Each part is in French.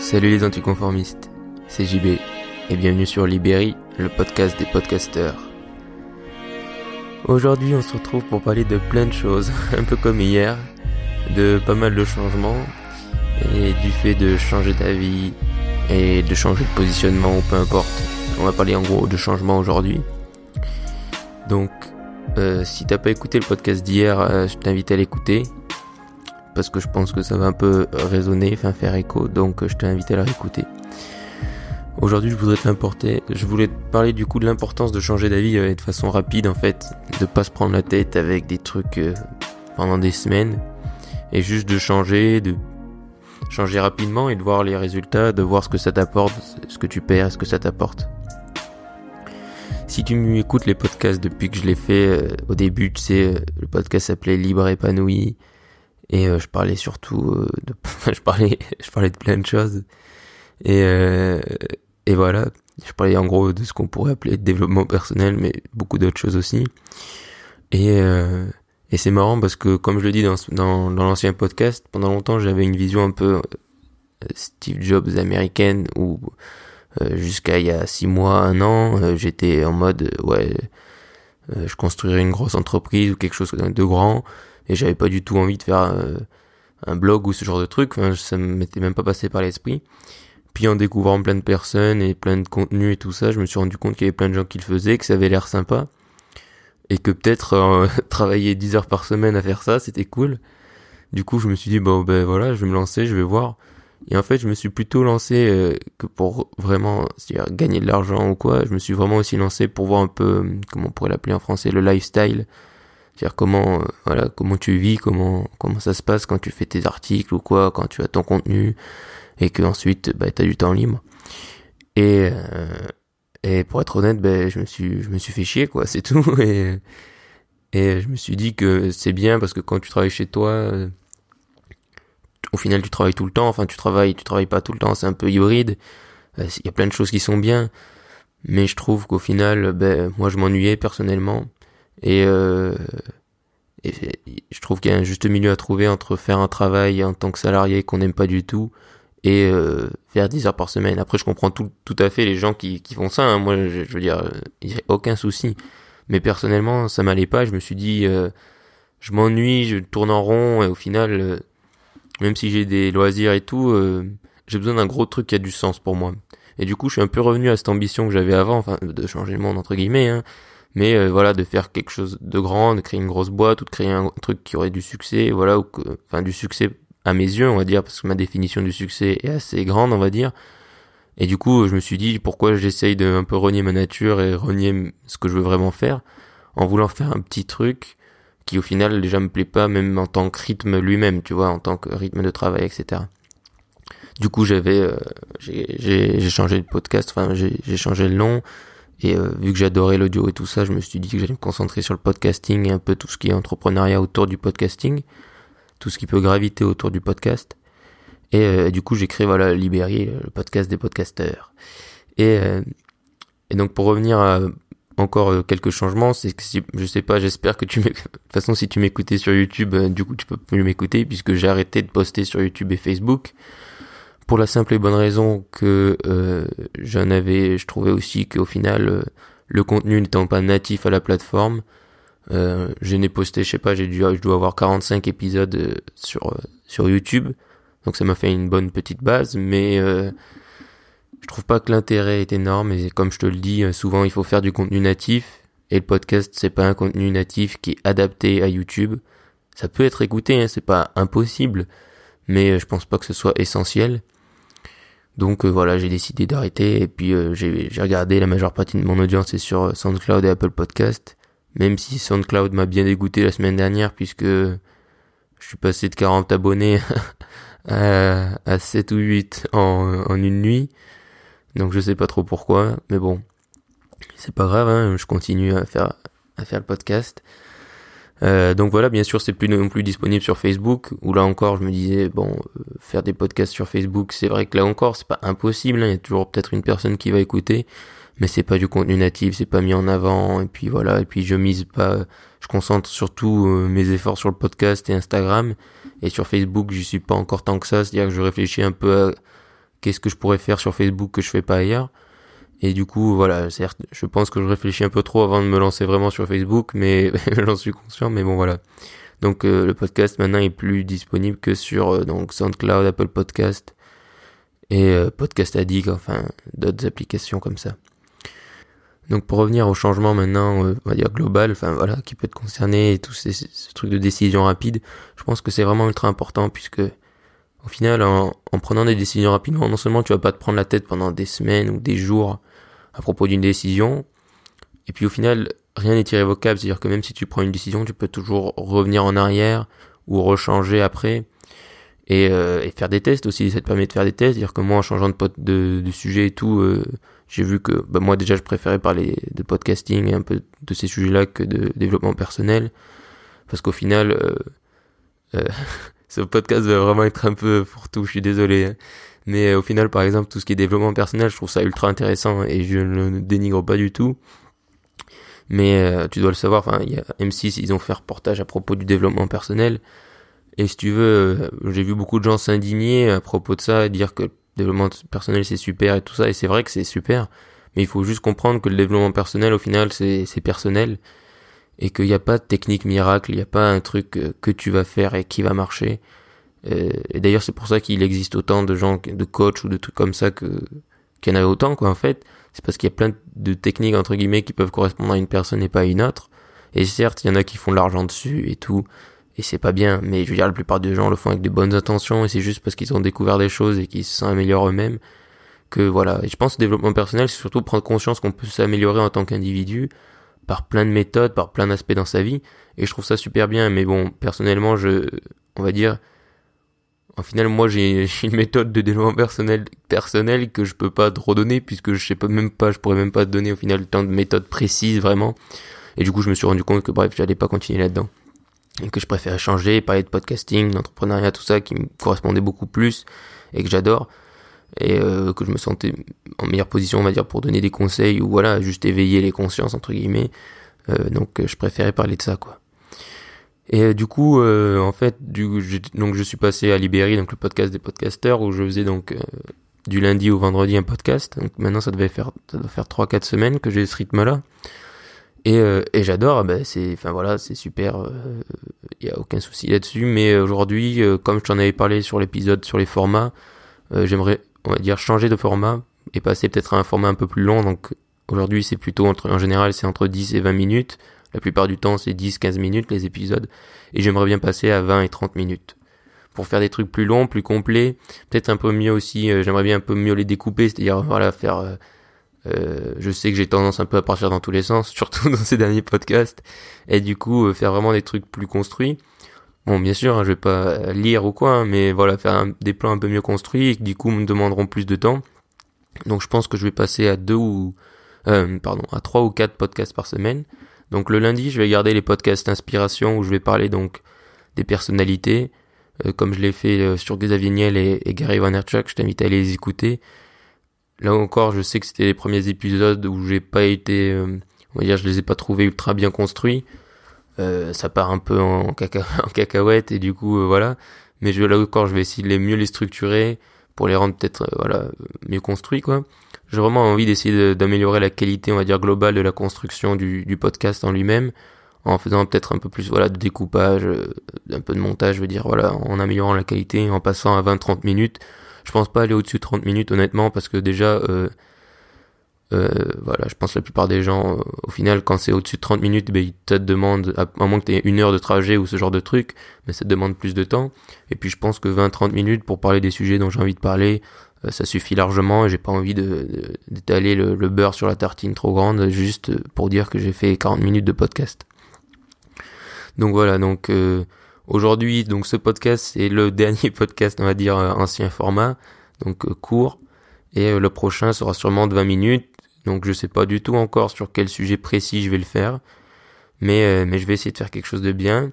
Salut les anticonformistes, c'est JB et bienvenue sur Libéry, le podcast des podcasteurs. Aujourd'hui on se retrouve pour parler de plein de choses, un peu comme hier, de pas mal de changements et du fait de changer d'avis et de changer de positionnement ou peu importe. On va parler en gros de changements aujourd'hui. Donc euh, si t'as pas écouté le podcast d'hier, euh, je t'invite à l'écouter parce que je pense que ça va un peu résonner, enfin faire écho, donc je t'invite à la réécouter. Aujourd'hui, je voudrais t'importer, je voulais te parler du coup de l'importance de changer d'avis euh, de façon rapide en fait, de pas se prendre la tête avec des trucs euh, pendant des semaines et juste de changer, de changer rapidement et de voir les résultats, de voir ce que ça t'apporte, ce que tu perds, ce que ça t'apporte. Si tu m'écoutes les podcasts depuis que je l'ai fait euh, au début, tu sais, le podcast s'appelait Libre épanoui, et euh, je parlais surtout euh, de je parlais je parlais de plein de choses. Et euh, et voilà. Je parlais en gros de ce qu'on pourrait appeler développement personnel mais beaucoup d'autres choses aussi. Et et c'est marrant parce que comme je le dis dans dans, dans l'ancien podcast pendant longtemps j'avais une vision un peu Steve Jobs américaine où jusqu'à il y a six mois un an j'étais en mode ouais je construirais une grosse entreprise ou quelque chose de grand et j'avais pas du tout envie de faire euh, un blog ou ce genre de truc, enfin, ça m'était même pas passé par l'esprit. Puis en découvrant plein de personnes et plein de contenus et tout ça, je me suis rendu compte qu'il y avait plein de gens qui le faisaient, que ça avait l'air sympa et que peut-être euh, travailler 10 heures par semaine à faire ça, c'était cool. Du coup, je me suis dit bon ben voilà, je vais me lancer, je vais voir. Et en fait, je me suis plutôt lancé euh, que pour vraiment gagner de l'argent ou quoi. Je me suis vraiment aussi lancé pour voir un peu comment on pourrait l'appeler en français le lifestyle c'est-à-dire comment, euh, voilà, comment tu vis, comment, comment ça se passe quand tu fais tes articles ou quoi, quand tu as ton contenu et que ensuite, bah, t'as du temps libre. Et, euh, et pour être honnête, ben, je me suis, je me suis fait chier, quoi, c'est tout. Et, et je me suis dit que c'est bien parce que quand tu travailles chez toi, euh, au final, tu travailles tout le temps. Enfin, tu travailles, tu travailles pas tout le temps. C'est un peu hybride. Il y a plein de choses qui sont bien, mais je trouve qu'au final, ben, moi, je m'ennuyais personnellement. Et, euh, je trouve qu'il y a un juste milieu à trouver entre faire un travail en tant que salarié qu'on n'aime pas du tout et euh, faire 10 heures par semaine. Après, je comprends tout, tout à fait les gens qui, qui font ça. Hein. Moi, je, veux dire, il n'y a aucun souci. Mais personnellement, ça m'allait pas. Je me suis dit, euh, je m'ennuie, je tourne en rond et au final, euh, même si j'ai des loisirs et tout, euh, j'ai besoin d'un gros truc qui a du sens pour moi. Et du coup, je suis un peu revenu à cette ambition que j'avais avant, enfin, de changer le monde entre guillemets. Hein mais euh, voilà de faire quelque chose de grand de créer une grosse boîte ou de créer un truc qui aurait du succès voilà ou que, enfin du succès à mes yeux on va dire parce que ma définition du succès est assez grande on va dire. Et du coup je me suis dit pourquoi j'essaye de un peu renier ma nature et renier ce que je veux vraiment faire en voulant faire un petit truc qui au final déjà me plaît pas même en tant que rythme lui-même tu vois en tant que rythme de travail etc du coup j'avais euh, j'ai changé de podcast enfin j'ai changé le nom et euh, vu que j'adorais l'audio et tout ça, je me suis dit que j'allais me concentrer sur le podcasting et un peu tout ce qui est entrepreneuriat autour du podcasting, tout ce qui peut graviter autour du podcast. Et euh, du coup, j'ai créé voilà Libéry, le podcast des podcasteurs. Et, euh, et donc pour revenir à encore quelques changements, c'est que si, je sais pas, j'espère que tu de toute façon si tu m'écoutais sur YouTube, du coup tu peux plus m'écouter puisque j'ai arrêté de poster sur YouTube et Facebook pour la simple et bonne raison que euh, j'en avais, je trouvais aussi qu'au final, euh, le contenu n'étant pas natif à la plateforme, euh, je n'ai posté, je sais pas, j'ai dû, je dois avoir 45 épisodes euh, sur sur YouTube, donc ça m'a fait une bonne petite base, mais je trouve pas que l'intérêt est énorme et comme je te le dis, souvent il faut faire du contenu natif et le podcast c'est pas un contenu natif qui est adapté à YouTube. Ça peut être écouté, hein, c'est pas impossible, mais je pense pas que ce soit essentiel. Donc euh, voilà, j'ai décidé d'arrêter et puis euh, j'ai regardé la majeure partie de mon audience est sur euh, SoundCloud et Apple Podcast. Même si SoundCloud m'a bien dégoûté la semaine dernière puisque je suis passé de 40 abonnés à, à 7 ou 8 en, en une nuit. Donc je sais pas trop pourquoi, mais bon, c'est pas grave, hein, je continue à faire à faire le podcast. Euh, donc voilà, bien sûr, c'est plus non plus disponible sur Facebook. Où là encore, je me disais bon, euh, faire des podcasts sur Facebook, c'est vrai que là encore, c'est pas impossible. Hein. Il y a toujours peut-être une personne qui va écouter, mais c'est pas du contenu natif, c'est pas mis en avant. Et puis voilà, et puis je mise pas, je concentre surtout euh, mes efforts sur le podcast et Instagram. Et sur Facebook, je suis pas encore tant que ça. C'est-à-dire que je réfléchis un peu à qu'est-ce que je pourrais faire sur Facebook que je fais pas ailleurs. Et du coup, voilà, certes, je pense que je réfléchis un peu trop avant de me lancer vraiment sur Facebook, mais j'en suis conscient, mais bon voilà. Donc euh, le podcast maintenant est plus disponible que sur euh, donc SoundCloud, Apple Podcast et euh, Podcast Addict, enfin d'autres applications comme ça. Donc pour revenir au changement maintenant, on va dire global, enfin voilà, qui peut te concerner et tous ces, trucs de décision rapide, je pense que c'est vraiment ultra important puisque au final, en, en, prenant des décisions rapidement, non seulement tu vas pas te prendre la tête pendant des semaines ou des jours à propos d'une décision, et puis au final, rien n'est irrévocable, c'est-à-dire que même si tu prends une décision, tu peux toujours revenir en arrière ou rechanger après et, euh, faire des tests aussi. Ça te permet de faire des tests, c'est-à-dire que moi, en changeant de, sujet et tout, euh, j'ai vu que bah, moi déjà, je préférais parler de podcasting et un peu de ces sujets-là que de développement personnel, parce qu'au final, euh, ce podcast va vraiment être un peu pour tout. Je suis désolé. Mais au final, par exemple, tout ce qui est développement personnel, je trouve ça ultra intéressant et je ne le dénigre pas du tout. Mais euh, tu dois le savoir, enfin, il y a M6, ils ont fait un reportage à propos du développement personnel. Et si tu veux, euh, j'ai vu beaucoup de gens s'indigner à propos de ça, et dire que le développement personnel c'est super et tout ça. Et c'est vrai que c'est super. Mais il faut juste comprendre que le développement personnel, au final, c'est personnel. Et qu'il n'y a pas de technique miracle, il n'y a pas un truc euh, que tu vas faire et qui va marcher. Et d'ailleurs, c'est pour ça qu'il existe autant de gens, de coachs ou de trucs comme ça que qu'il y en a autant, quoi, en fait c'est parce qu'il y a plein de techniques entre guillemets qui peuvent correspondre à une personne et pas à une autre. Et certes, il y en a qui font de l'argent dessus et tout, et c'est pas bien, mais je veux dire, la plupart des gens le font avec de bonnes intentions, et c'est juste parce qu'ils ont découvert des choses et qu'ils s'améliorent eux-mêmes, que voilà. Et je pense que le développement personnel, c'est surtout prendre conscience qu'on peut s'améliorer en tant qu'individu, par plein de méthodes, par plein d'aspects dans sa vie, et je trouve ça super bien, mais bon, personnellement, je, on va dire, en final, moi, j'ai une méthode de développement personnel, personnel que je peux pas te redonner puisque je sais pas même pas, je pourrais même pas donner au final tant de méthodes précises vraiment. Et du coup, je me suis rendu compte que bref, j'allais pas continuer là-dedans. Et que je préférais changer, parler de podcasting, d'entrepreneuriat, tout ça qui me correspondait beaucoup plus et que j'adore. Et euh, que je me sentais en meilleure position, on va dire, pour donner des conseils ou voilà, juste éveiller les consciences, entre guillemets. Euh, donc, je préférais parler de ça, quoi. Et euh, du coup, euh, en fait, du, je, donc je suis passé à Libéry, donc le podcast des podcasteurs, où je faisais donc euh, du lundi au vendredi un podcast. Donc maintenant, ça devait faire, ça doit faire trois quatre semaines que j'ai ce rythme-là. Et, et j'adore, ben c'est, enfin voilà, c'est super. Il y a aucun souci là-dessus. Mais aujourd'hui, comme je t'en avais parlé sur l'épisode sur les formats, j'aimerais, on va dire, changer de format et passer peut-être à un format un peu plus long. Donc aujourd'hui, c'est plutôt entre, en général, c'est entre 10 et 20 minutes la plupart du temps, c'est 10-15 minutes les épisodes. Et j'aimerais bien passer à 20 et 30 minutes. Pour faire des trucs plus longs, plus complets. Peut-être un peu mieux aussi, euh, j'aimerais bien un peu mieux les découper. C'est-à-dire, voilà, faire... Euh, euh, je sais que j'ai tendance un peu à partir dans tous les sens, surtout dans ces derniers podcasts. Et du coup, faire vraiment des trucs plus construits. Bon, bien sûr, hein, je vais pas lire ou quoi, hein, mais voilà, faire des plans un peu mieux construits qui du coup me demanderont plus de temps. Donc je pense que je vais passer à deux ou pardon à trois ou quatre podcasts par semaine. Donc le lundi, je vais garder les podcasts inspiration où je vais parler donc des personnalités, euh, comme je l'ai fait euh, sur Xavier Niel et, Gary Vaynerchuk. Je t'invite à aller les écouter. Là encore, je sais que c'était les premiers épisodes où j'ai pas été, euh, on va dire, je les ai pas trouvés ultra bien construits. ça part un peu en, en cacahuète et du coup voilà. Mais je, là encore, je vais essayer de les mieux les structurer pour les rendre peut-être voilà mieux construits quoi j'ai vraiment envie d'essayer d'améliorer la qualité, on va dire, globale de la construction du, du podcast en lui-même, en faisant peut-être un peu plus voilà de découpage, euh, un peu de montage, je veux dire, voilà, en améliorant la qualité, en passant à 20-30 minutes. Je pense pas aller au-dessus de 30 minutes, honnêtement, parce que déjà, euh, euh, voilà, je pense que la plupart des gens, euh, au final, quand c'est au-dessus de 30 minutes, ben, ils te demandent, à, moins que tu aies une heure de trajet ou ce genre de truc, mais ça te demande plus de temps. Et puis je pense que 20-30 minutes pour parler des sujets dont j'ai envie de parler, ça suffit largement et j'ai pas envie de, d'étaler le, beurre sur la tartine trop grande juste pour dire que j'ai fait 40 minutes de podcast. Donc voilà, donc euh, aujourd'hui, donc ce podcast c'est le dernier podcast, on va dire euh, ancien format, donc court, et le prochain sera sûrement de 20 minutes. Donc je sais pas du tout encore sur quel sujet précis je vais le faire, mais mais je vais essayer de faire quelque chose de bien.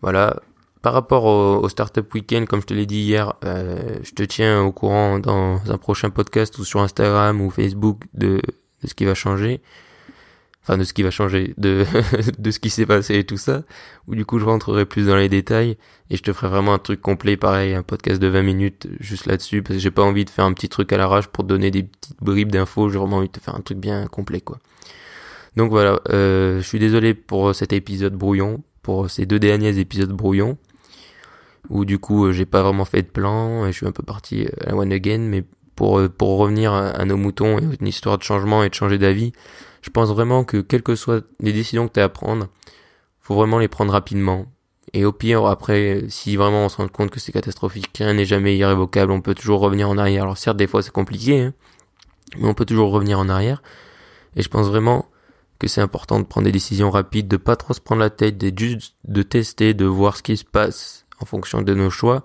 Voilà, par rapport au, Startup Weekend, comme je te l'ai dit hier, euh, je te tiens au courant dans un prochain podcast ou sur Instagram ou Facebook de, de ce qui va changer. enfin de ce qui va changer, de, de ce qui s'est passé et tout ça, où du coup je rentrerai plus dans les détails et je te ferai vraiment un truc complet, pareil, un podcast de 20 minutes juste là-dessus, parce que j'ai pas envie de faire un petit truc à l'arrache pour donner des petites bribes d'infos, j'ai vraiment envie de te faire un truc bien complet, quoi. Donc voilà, euh, je suis désolé pour cet épisode brouillon, pour ces deux derniers épisodes brouillons, où du coup j'ai pas vraiment fait de plan, et je suis un peu parti à one again, mais pour, pour revenir à nos moutons et une histoire de changement et de changer d'avis, je pense vraiment que quelles que soient les décisions que tu as à prendre, faut vraiment les prendre rapidement. Et au pire, après, si vraiment on se rend compte que c'est catastrophique, rien n'est jamais irrévocable, on peut toujours revenir en arrière. Alors certes, des fois c'est compliqué, hein, mais on peut toujours revenir en arrière. Et je pense vraiment que c'est important de prendre des décisions rapides, de pas trop se prendre la tête, de juste de tester, de voir ce qui se passe en fonction de nos choix,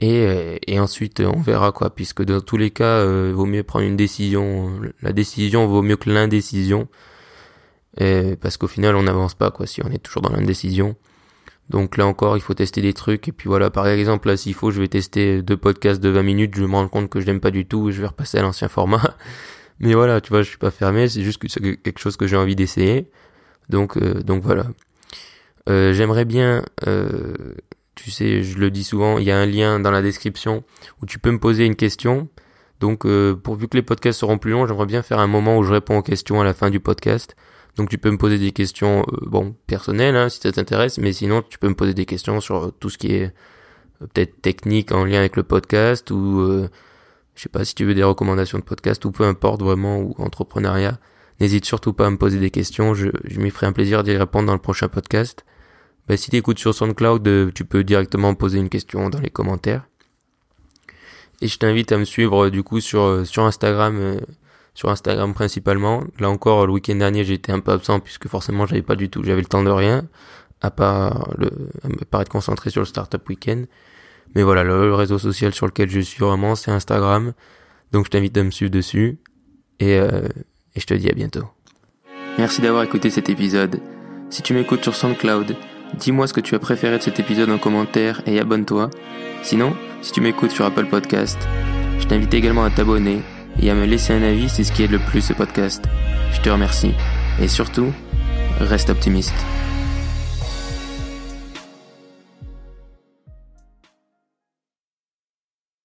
et, euh, et ensuite, on verra quoi, puisque dans tous les cas, euh, il vaut mieux prendre une décision. La décision vaut mieux que l'indécision, parce qu'au final, on n'avance pas quoi si on est toujours dans l'indécision. Donc là encore, il faut tester des trucs. Et puis voilà, par exemple, là, s'il faut, je vais tester deux podcasts de 20 minutes. Je me rends compte que je n'aime pas du tout je vais repasser à l'ancien format. Mais voilà, tu vois, je suis pas fermé. C'est juste que c'est quelque chose que j'ai envie d'essayer. Donc, euh, donc voilà. Euh, J'aimerais bien euh, tu sais, je le dis souvent, il y a un lien dans la description où tu peux me poser une question. Donc, euh, pourvu que les podcasts seront plus longs, j'aimerais bien faire un moment où je réponds aux questions à la fin du podcast. Donc, tu peux me poser des questions, euh, bon, personnelles, hein, si ça t'intéresse, mais sinon, tu peux me poser des questions sur tout ce qui est euh, peut-être technique en lien avec le podcast ou, euh, je sais pas, si tu veux des recommandations de podcast ou peu importe vraiment, ou entrepreneuriat. N'hésite surtout pas à me poser des questions, je m'y ferai un plaisir d'y répondre dans le prochain podcast. Bah, si tu écoutes sur SoundCloud, euh, tu peux directement poser une question dans les commentaires. Et je t'invite à me suivre euh, du coup sur euh, sur Instagram, sur Instagram principalement. Là encore, le week-end dernier, j'étais un peu absent puisque forcément, j'avais pas du tout, j'avais le temps de rien, à part le, à part être concentré sur le Startup Weekend. Mais voilà, le, réseau social sur lequel je suis vraiment, c'est Instagram. Donc je t'invite à me suivre dessus. Et, et je te dis à bientôt. Merci d'avoir écouté cet épisode. Si tu m'écoutes sur SoundCloud, Dis-moi ce que tu as préféré de cet épisode en commentaire et abonne-toi. Sinon, si tu m'écoutes sur Apple Podcast, je t'invite également à t'abonner et à me laisser un avis, c'est ce qui aide le plus ce podcast. Je te remercie. Et surtout, reste optimiste.